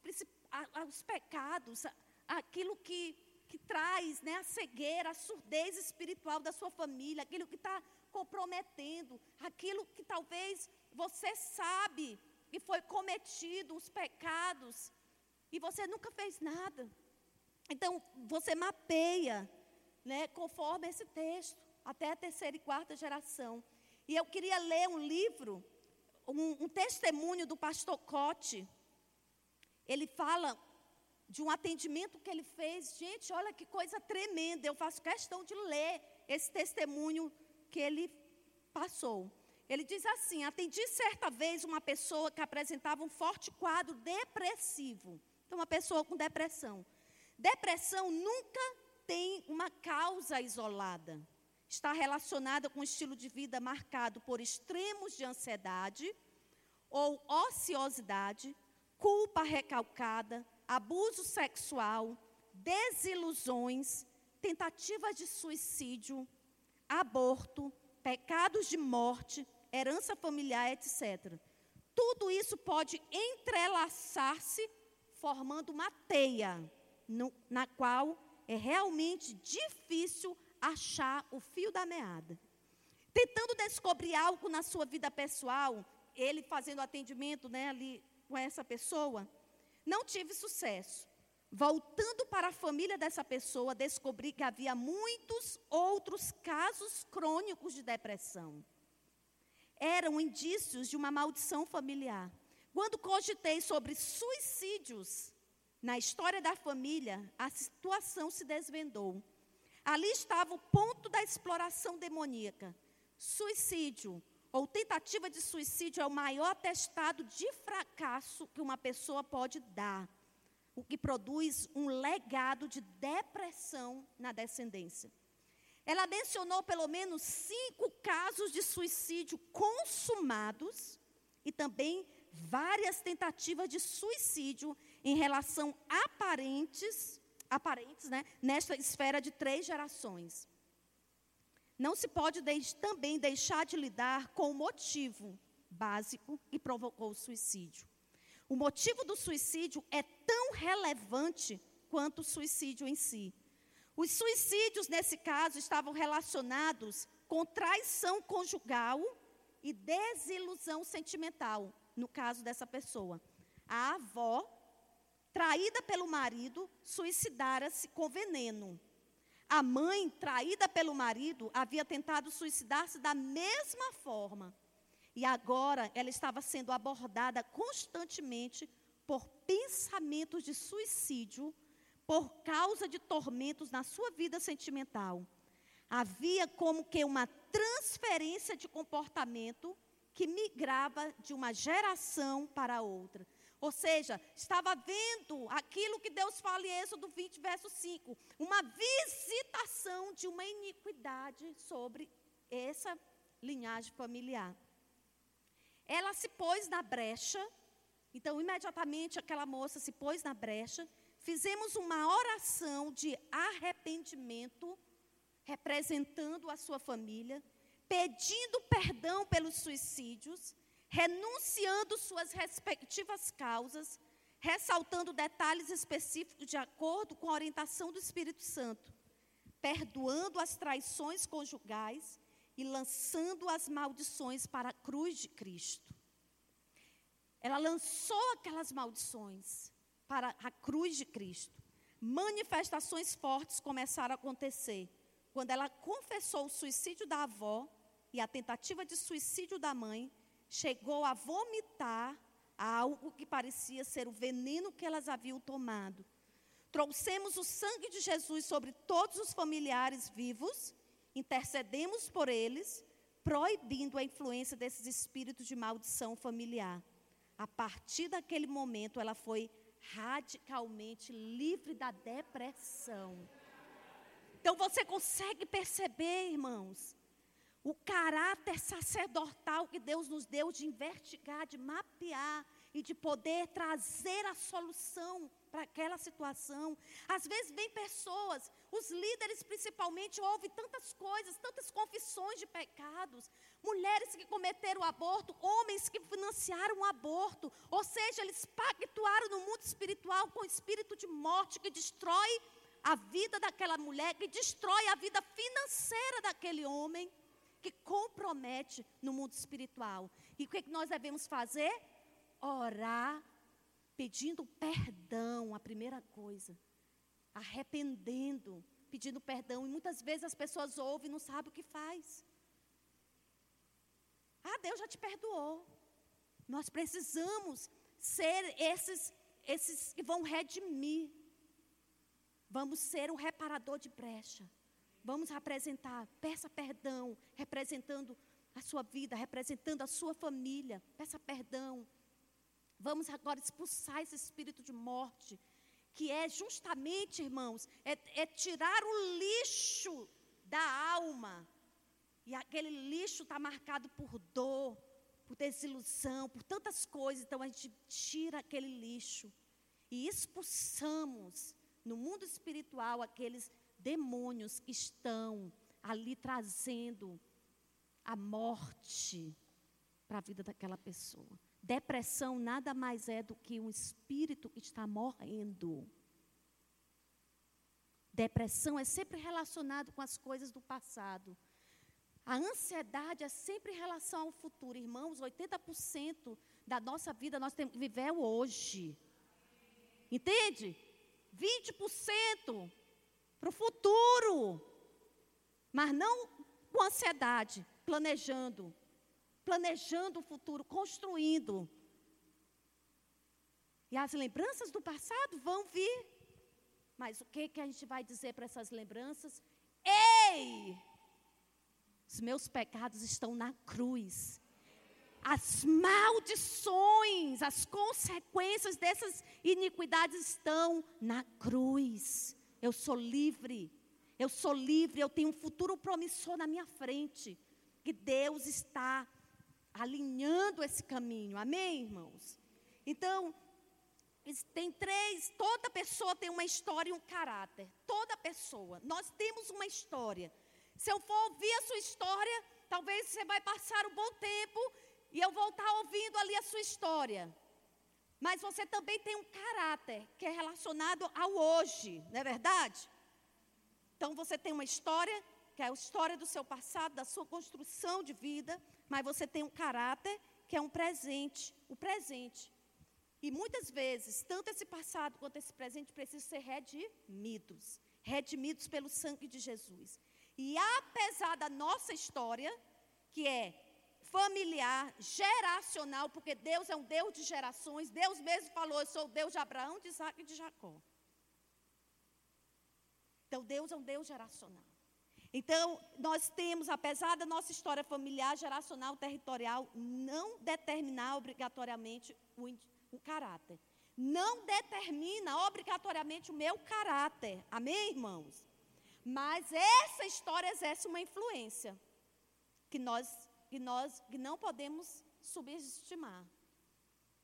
A: os pecados, aquilo que, que traz né, a cegueira, a surdez espiritual da sua família, aquilo que está comprometendo, aquilo que talvez você sabe e foi cometido os pecados e você nunca fez nada. Então, você mapeia, né, conforme esse texto, até a terceira e quarta geração. E eu queria ler um livro, um, um testemunho do pastor Cote. Ele fala de um atendimento que ele fez. Gente, olha que coisa tremenda. Eu faço questão de ler esse testemunho que ele passou. Ele diz assim: atendi certa vez uma pessoa que apresentava um forte quadro depressivo. Então, uma pessoa com depressão. Depressão nunca tem uma causa isolada. Está relacionada com um estilo de vida marcado por extremos de ansiedade ou ociosidade, culpa recalcada, abuso sexual, desilusões, tentativas de suicídio, aborto, pecados de morte, herança familiar, etc. Tudo isso pode entrelaçar-se formando uma teia, no, na qual é realmente difícil achar o fio da meada. Tentando descobrir algo na sua vida pessoal, ele fazendo atendimento né, ali com essa pessoa, não tive sucesso. Voltando para a família dessa pessoa, descobri que havia muitos outros casos crônicos de depressão eram indícios de uma maldição familiar. Quando cogitei sobre suicídios na história da família, a situação se desvendou. Ali estava o ponto da exploração demoníaca. Suicídio ou tentativa de suicídio é o maior atestado de fracasso que uma pessoa pode dar, o que produz um legado de depressão na descendência. Ela mencionou pelo menos cinco casos de suicídio consumados e também várias tentativas de suicídio em relação aparentes, aparentes, né, nesta esfera de três gerações. Não se pode de também deixar de lidar com o motivo básico que provocou o suicídio. O motivo do suicídio é tão relevante quanto o suicídio em si. Os suicídios, nesse caso, estavam relacionados com traição conjugal e desilusão sentimental, no caso dessa pessoa. A avó, traída pelo marido, suicidara-se com veneno. A mãe, traída pelo marido, havia tentado suicidar-se da mesma forma. E agora ela estava sendo abordada constantemente por pensamentos de suicídio por causa de tormentos na sua vida sentimental. Havia como que uma transferência de comportamento que migrava de uma geração para outra. Ou seja, estava vendo aquilo que Deus fala em Êxodo 20, verso 5, uma visitação de uma iniquidade sobre essa linhagem familiar. Ela se pôs na brecha, então imediatamente aquela moça se pôs na brecha, fizemos uma oração de arrependimento, representando a sua família, pedindo perdão pelos suicídios, renunciando suas respectivas causas, ressaltando detalhes específicos de acordo com a orientação do Espírito Santo, perdoando as traições conjugais e lançando as maldições para a cruz de Cristo. Ela lançou aquelas maldições para a cruz de Cristo. Manifestações fortes começaram a acontecer quando ela confessou o suicídio da avó e a tentativa de suicídio da mãe, chegou a vomitar algo que parecia ser o veneno que elas haviam tomado. Trouxemos o sangue de Jesus sobre todos os familiares vivos intercedemos por eles, proibindo a influência desses espíritos de maldição familiar. A partir daquele momento, ela foi radicalmente livre da depressão. Então você consegue perceber, irmãos, o caráter sacerdotal que Deus nos deu de investigar, de mapear e de poder trazer a solução para aquela situação. Às vezes vem pessoas, os líderes principalmente ouvem tantas coisas, tantas confissões de pecados, mulheres que cometeram aborto, homens que financiaram o aborto, ou seja, eles pactuaram no mundo espiritual com o espírito de morte que destrói a vida daquela mulher, que destrói a vida financeira daquele homem, que compromete no mundo espiritual. E o que, é que nós devemos fazer? Orar pedindo perdão, a primeira coisa. Arrependendo, pedindo perdão. E muitas vezes as pessoas ouvem e não sabem o que faz. Ah, Deus já te perdoou. Nós precisamos ser esses, esses que vão redimir. Vamos ser o reparador de brecha. Vamos apresentar, peça perdão, representando a sua vida, representando a sua família. Peça perdão. Vamos agora expulsar esse espírito de morte, que é justamente, irmãos, é, é tirar o lixo da alma. E aquele lixo está marcado por dor, por desilusão, por tantas coisas. Então a gente tira aquele lixo e expulsamos no mundo espiritual aqueles demônios que estão ali trazendo a morte para a vida daquela pessoa. Depressão nada mais é do que um espírito que está morrendo. Depressão é sempre relacionado com as coisas do passado. A ansiedade é sempre em relação ao futuro. Irmãos, 80% da nossa vida nós temos que viver hoje. Entende? 20% para o futuro. Mas não com ansiedade, planejando planejando o futuro, construindo. E as lembranças do passado vão vir. Mas o que, que a gente vai dizer para essas lembranças? Ei! Os meus pecados estão na cruz. As maldições, as consequências dessas iniquidades estão na cruz. Eu sou livre. Eu sou livre, eu tenho um futuro promissor na minha frente. Que Deus está alinhando esse caminho. Amém, irmãos? Então, tem três, toda pessoa tem uma história e um caráter. Toda pessoa. Nós temos uma história. Se eu for ouvir a sua história, talvez você vai passar um bom tempo e eu vou estar ouvindo ali a sua história. Mas você também tem um caráter que é relacionado ao hoje, não é verdade? Então você tem uma história, que é a história do seu passado, da sua construção de vida, mas você tem um caráter que é um presente, o presente. E muitas vezes, tanto esse passado quanto esse presente precisam ser redimidos redimidos pelo sangue de Jesus. E apesar da nossa história, que é familiar, geracional, porque Deus é um Deus de gerações, Deus mesmo falou: Eu sou o Deus de Abraão, de Isaac e de Jacó. Então, Deus é um Deus geracional. Então, nós temos, apesar da nossa história familiar, geracional, territorial, não determinar obrigatoriamente o, o caráter. Não determina obrigatoriamente o meu caráter. Amém, irmãos? Mas essa história exerce uma influência que nós, que nós que não podemos subestimar.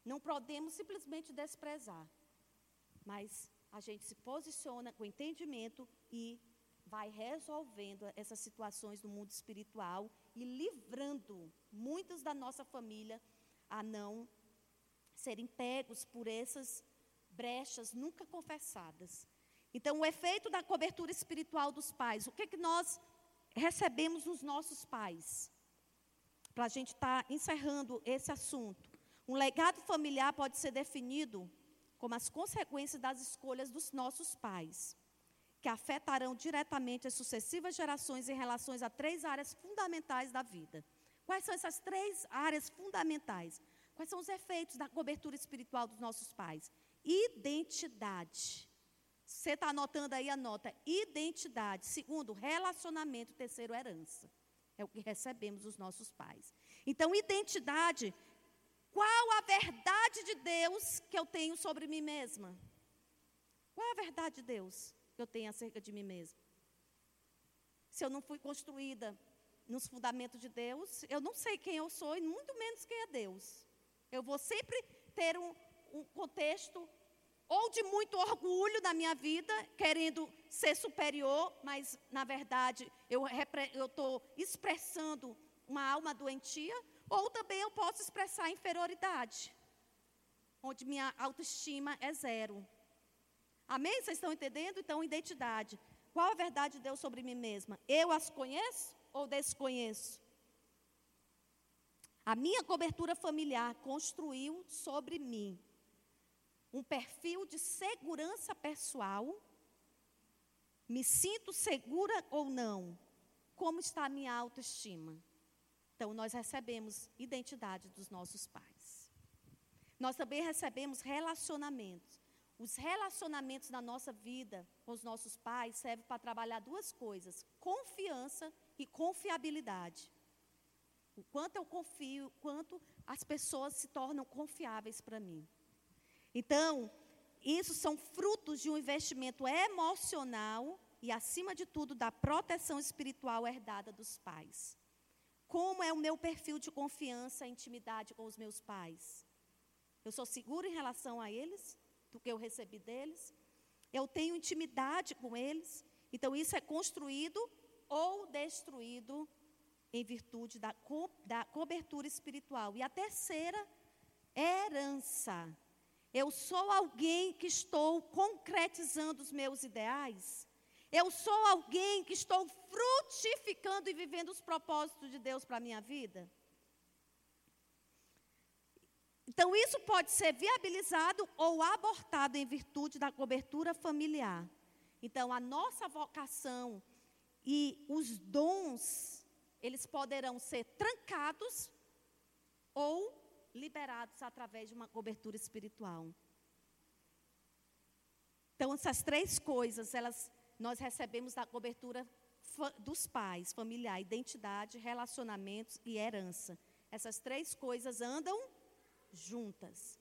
A: Não podemos simplesmente desprezar. Mas a gente se posiciona com entendimento e vai resolvendo essas situações no mundo espiritual e livrando muitos da nossa família a não serem pegos por essas brechas nunca confessadas. Então, o efeito da cobertura espiritual dos pais, o que, é que nós recebemos nos nossos pais? Para a gente estar tá encerrando esse assunto. Um legado familiar pode ser definido como as consequências das escolhas dos nossos pais que afetarão diretamente as sucessivas gerações em relação a três áreas fundamentais da vida. Quais são essas três áreas fundamentais? Quais são os efeitos da cobertura espiritual dos nossos pais? Identidade. Você está anotando aí, anota. Identidade. Segundo, relacionamento. Terceiro, herança. É o que recebemos dos nossos pais. Então, identidade. Qual a verdade de Deus que eu tenho sobre mim mesma? Qual a verdade de Deus? que eu tenho acerca de mim mesma. Se eu não fui construída nos fundamentos de Deus, eu não sei quem eu sou e muito menos quem é Deus. Eu vou sempre ter um, um contexto ou de muito orgulho na minha vida, querendo ser superior, mas na verdade eu estou expressando uma alma doentia, ou também eu posso expressar inferioridade, onde minha autoestima é zero. Amém? Vocês estão entendendo? Então, identidade. Qual a verdade de Deus sobre mim mesma? Eu as conheço ou desconheço? A minha cobertura familiar construiu sobre mim um perfil de segurança pessoal. Me sinto segura ou não? Como está a minha autoestima? Então, nós recebemos identidade dos nossos pais. Nós também recebemos relacionamentos. Os relacionamentos na nossa vida com os nossos pais servem para trabalhar duas coisas: confiança e confiabilidade. O quanto eu confio, quanto as pessoas se tornam confiáveis para mim. Então, isso são frutos de um investimento emocional e, acima de tudo, da proteção espiritual herdada dos pais. Como é o meu perfil de confiança e intimidade com os meus pais? Eu sou seguro em relação a eles? do que eu recebi deles. Eu tenho intimidade com eles. Então, isso é construído ou destruído em virtude da, co da cobertura espiritual. E a terceira, herança. Eu sou alguém que estou concretizando os meus ideais. Eu sou alguém que estou frutificando e vivendo os propósitos de Deus para a minha vida. Então, isso pode ser viabilizado ou abortado em virtude da cobertura familiar. Então, a nossa vocação e os dons, eles poderão ser trancados ou liberados através de uma cobertura espiritual. Então, essas três coisas, elas nós recebemos da cobertura dos pais, familiar, identidade, relacionamentos e herança. Essas três coisas andam juntas.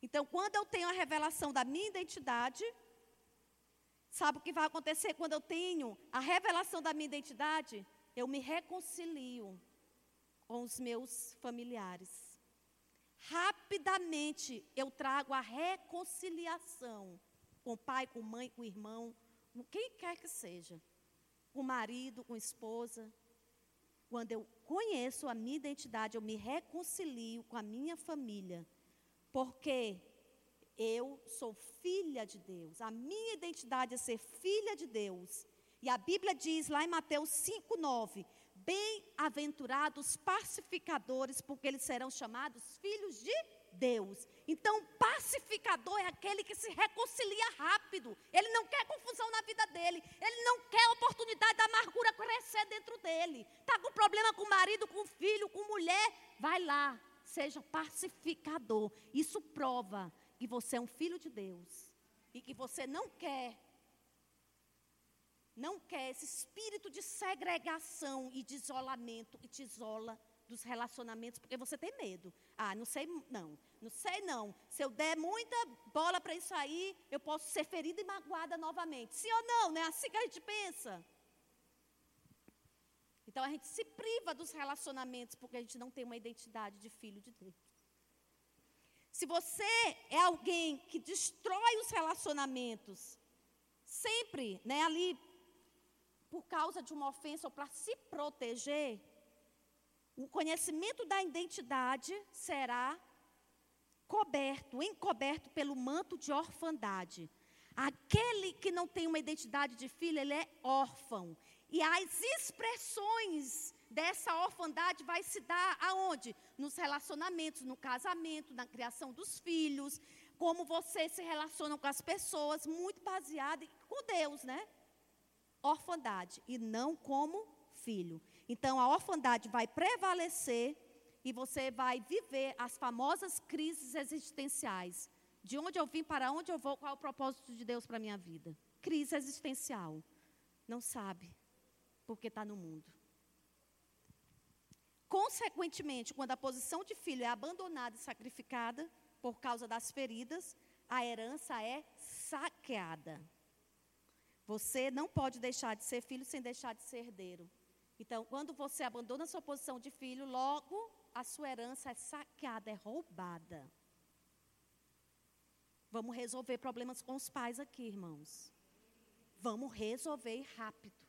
A: Então, quando eu tenho a revelação da minha identidade, sabe o que vai acontecer quando eu tenho a revelação da minha identidade? Eu me reconcilio com os meus familiares. Rapidamente eu trago a reconciliação com o pai, com mãe, com irmão, com quem quer que seja, com marido, com esposa. Quando eu conheço a minha identidade, eu me reconcilio com a minha família, porque eu sou filha de Deus. A minha identidade é ser filha de Deus. E a Bíblia diz lá em Mateus 5:9: Bem-aventurados pacificadores, porque eles serão chamados filhos de Deus. Então, pacificador é aquele que se reconcilia rápido. Ele não quer confusão na vida dele. Ele não quer oportunidade da amargura crescer dentro dele. Está com problema com o marido, com o filho, com mulher? Vai lá, seja pacificador. Isso prova que você é um filho de Deus e que você não quer não quer esse espírito de segregação e de isolamento que te isola dos relacionamentos, porque você tem medo. Ah, não sei não, não sei não. Se eu der muita bola para isso aí, eu posso ser ferida e magoada novamente. Sim ou não? Não é assim que a gente pensa. Então a gente se priva dos relacionamentos porque a gente não tem uma identidade de filho de Deus. Se você é alguém que destrói os relacionamentos, sempre, né, ali por causa de uma ofensa ou para se proteger, o conhecimento da identidade será coberto, encoberto pelo manto de orfandade. Aquele que não tem uma identidade de filho, ele é órfão. E as expressões dessa orfandade vai se dar aonde? Nos relacionamentos, no casamento, na criação dos filhos, como você se relaciona com as pessoas, muito baseado com Deus, né? Orfandade e não como filho. Então a orfandade vai prevalecer e você vai viver as famosas crises existenciais. De onde eu vim, para onde eu vou, qual é o propósito de Deus para a minha vida? Crise existencial. Não sabe, porque está no mundo. Consequentemente, quando a posição de filho é abandonada e sacrificada por causa das feridas, a herança é saqueada. Você não pode deixar de ser filho sem deixar de ser herdeiro. Então, quando você abandona a sua posição de filho, logo a sua herança é saqueada, é roubada. Vamos resolver problemas com os pais aqui, irmãos. Vamos resolver rápido.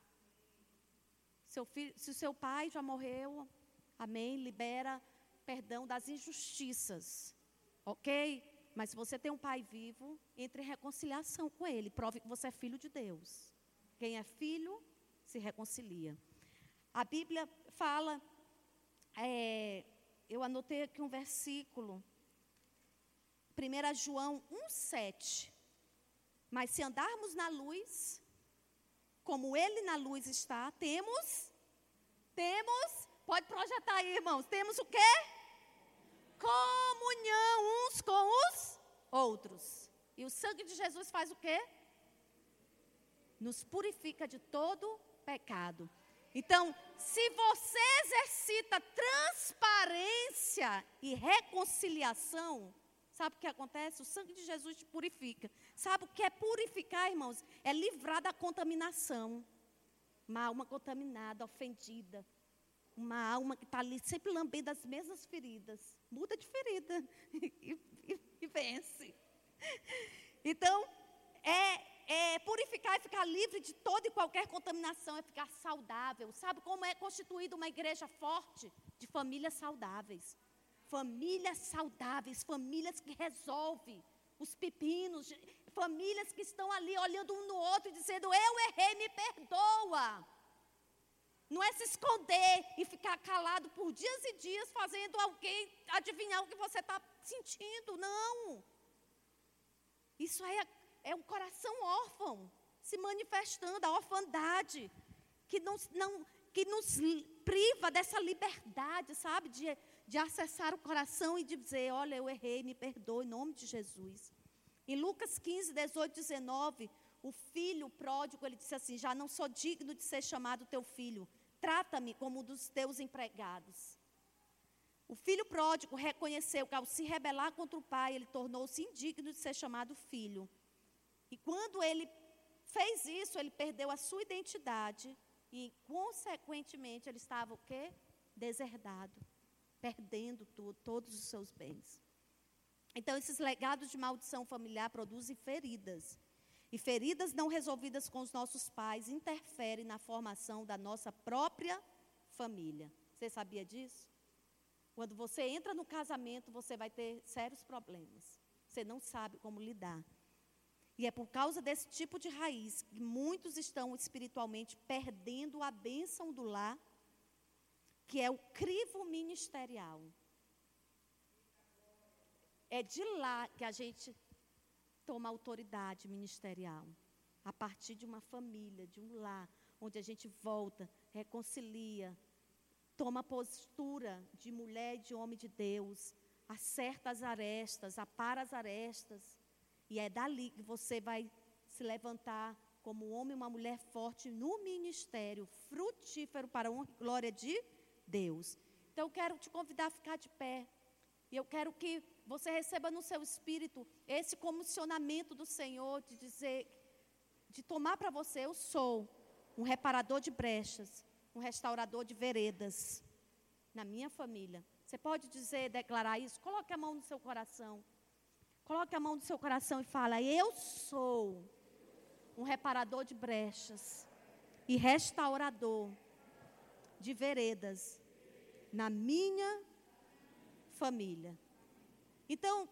A: Seu filho, se o seu pai já morreu, amém, libera perdão das injustiças. Ok? Mas se você tem um pai vivo, entre em reconciliação com ele. Prove que você é filho de Deus. Quem é filho, se reconcilia. A Bíblia fala, é, eu anotei aqui um versículo, 1 João 1,7. Mas se andarmos na luz, como Ele na luz está, temos, temos, pode projetar aí, irmãos, temos o quê? Comunhão uns com os outros. E o sangue de Jesus faz o quê? Nos purifica de todo pecado. Então, se você exercita transparência e reconciliação, sabe o que acontece? O sangue de Jesus te purifica. Sabe o que é purificar, irmãos? É livrar da contaminação. Uma alma contaminada, ofendida. Uma alma que está ali sempre lambendo as mesmas feridas muda de ferida e, e, e vence. Então, é, é, purificar e ficar livre de toda e qualquer contaminação, é ficar saudável. Sabe como é constituída uma igreja forte? De famílias saudáveis. Famílias saudáveis, famílias que resolvem os pepinos, famílias que estão ali olhando um no outro e dizendo: Eu errei, me perdoa. Não é se esconder e ficar calado por dias e dias fazendo alguém adivinhar o que você está sentindo. Não. Isso aí é, é um coração órfão se manifestando, a orfandade, que, não, não, que nos priva dessa liberdade, sabe? De, de acessar o coração e de dizer: Olha, eu errei, me perdoe, em nome de Jesus. Em Lucas 15, 18, 19, o filho pródigo, ele disse assim: Já não sou digno de ser chamado teu filho, trata-me como um dos teus empregados. O filho pródigo reconheceu que ao se rebelar contra o pai, ele tornou-se indigno de ser chamado filho. E quando ele fez isso, ele perdeu a sua identidade e, consequentemente, ele estava o quê? Deserdado, perdendo todos os seus bens. Então, esses legados de maldição familiar produzem feridas. E feridas não resolvidas com os nossos pais interferem na formação da nossa própria família. Você sabia disso? Quando você entra no casamento, você vai ter sérios problemas. Você não sabe como lidar. E é por causa desse tipo de raiz que muitos estão espiritualmente perdendo a bênção do lar, que é o crivo ministerial. É de lá que a gente toma autoridade ministerial. A partir de uma família, de um lar, onde a gente volta, reconcilia, toma postura de mulher e de homem de Deus, acerta as arestas, apara as arestas, e é dali que você vai se levantar como um homem e uma mulher forte no ministério, frutífero para a glória de Deus. Então eu quero te convidar a ficar de pé. E eu quero que você receba no seu espírito esse comissionamento do Senhor de dizer, de tomar para você, eu sou um reparador de brechas, um restaurador de veredas na minha família. Você pode dizer, declarar isso? Coloque a mão no seu coração. Coloque a mão no seu coração e fala: Eu sou um reparador de brechas e restaurador de veredas na minha família. Então,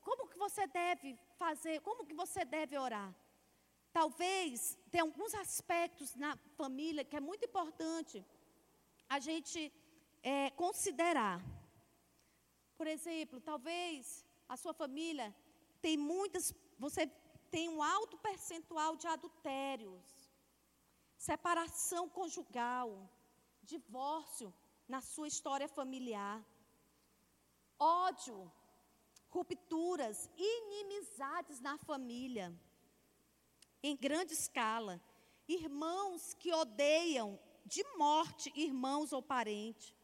A: como que você deve fazer? Como que você deve orar? Talvez tem alguns aspectos na família que é muito importante a gente é, considerar. Por exemplo, talvez a sua família tem muitas, você tem um alto percentual de adultérios, separação conjugal, divórcio na sua história familiar, ódio, rupturas, inimizades na família, em grande escala, irmãos que odeiam de morte irmãos ou parentes,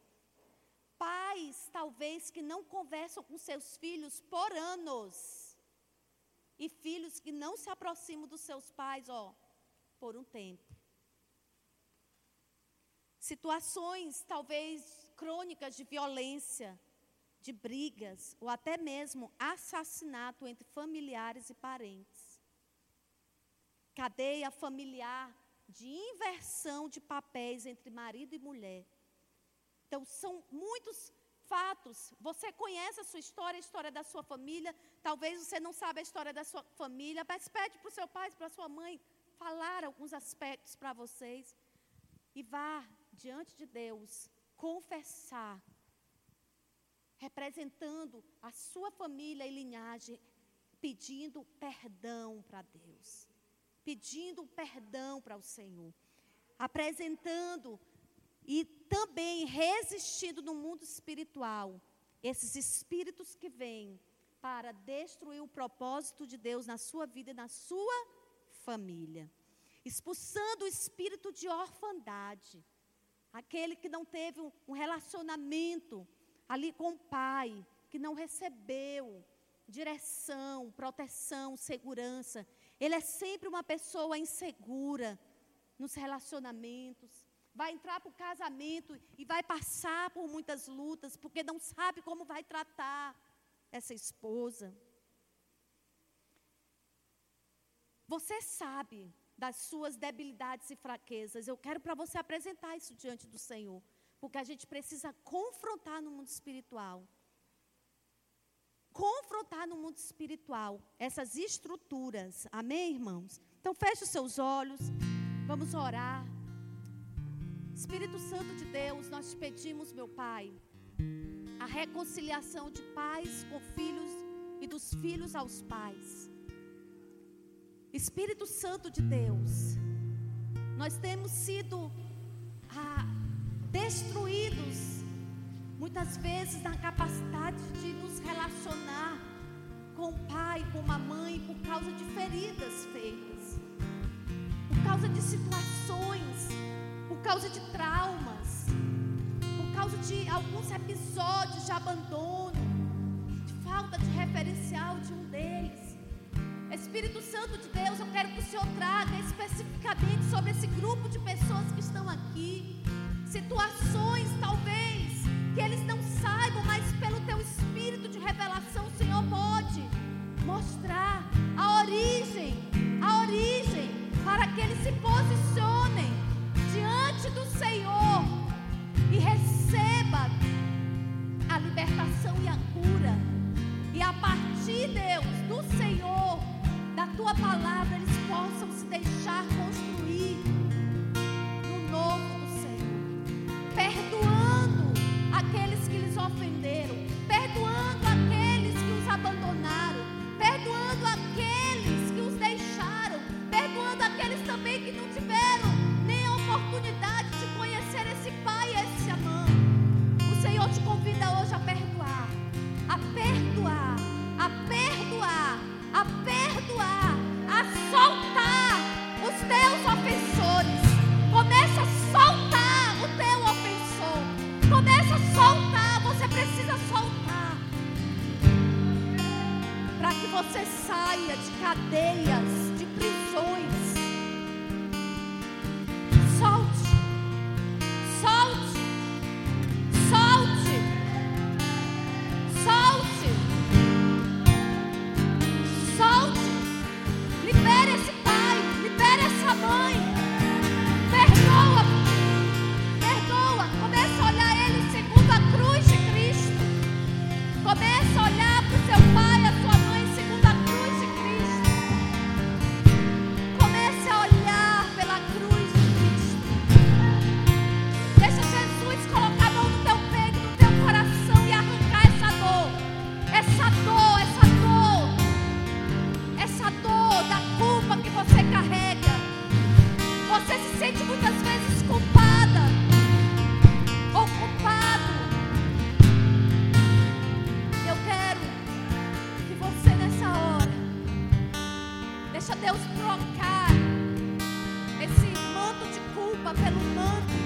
A: pais talvez que não conversam com seus filhos por anos. E filhos que não se aproximam dos seus pais, ó, por um tempo. Situações talvez crônicas de violência, de brigas ou até mesmo assassinato entre familiares e parentes. Cadeia familiar de inversão de papéis entre marido e mulher. Então, são muitos fatos. Você conhece a sua história, a história da sua família. Talvez você não saiba a história da sua família, mas pede para o seu pai, para a sua mãe falar alguns aspectos para vocês. E vá diante de Deus confessar, representando a sua família e linhagem, pedindo perdão para Deus, pedindo perdão para o Senhor, apresentando e também resistindo no mundo espiritual, esses espíritos que vêm para destruir o propósito de Deus na sua vida e na sua família. Expulsando o espírito de orfandade, aquele que não teve um relacionamento ali com o pai, que não recebeu direção, proteção, segurança. Ele é sempre uma pessoa insegura nos relacionamentos vai entrar para o casamento e vai passar por muitas lutas, porque não sabe como vai tratar essa esposa. Você sabe das suas debilidades e fraquezas. Eu quero para você apresentar isso diante do Senhor, porque a gente precisa confrontar no mundo espiritual. Confrontar no mundo espiritual essas estruturas. Amém, irmãos? Então feche os seus olhos. Vamos orar. Espírito Santo de Deus, nós te pedimos, meu Pai, a reconciliação de pais com filhos e dos filhos aos pais. Espírito Santo de Deus, nós temos sido ah, destruídos muitas vezes na capacidade de nos relacionar com o pai, com a mãe, por causa de feridas feitas, por causa de situações por causa de traumas, por causa de alguns episódios de abandono, de falta de referencial de um deles. Espírito Santo de Deus, eu quero que o Senhor traga especificamente sobre esse grupo de pessoas que estão aqui, situações talvez que eles não saibam, mas pelo teu espírito de revelação, o Senhor pode mostrar a origem, a origem, para que eles se posicionem diante do Senhor e receba a libertação e a cura. E a partir, Deus, do Senhor, da tua palavra, eles possam se deixar construir Deixa Deus trocar esse manto de culpa pelo manto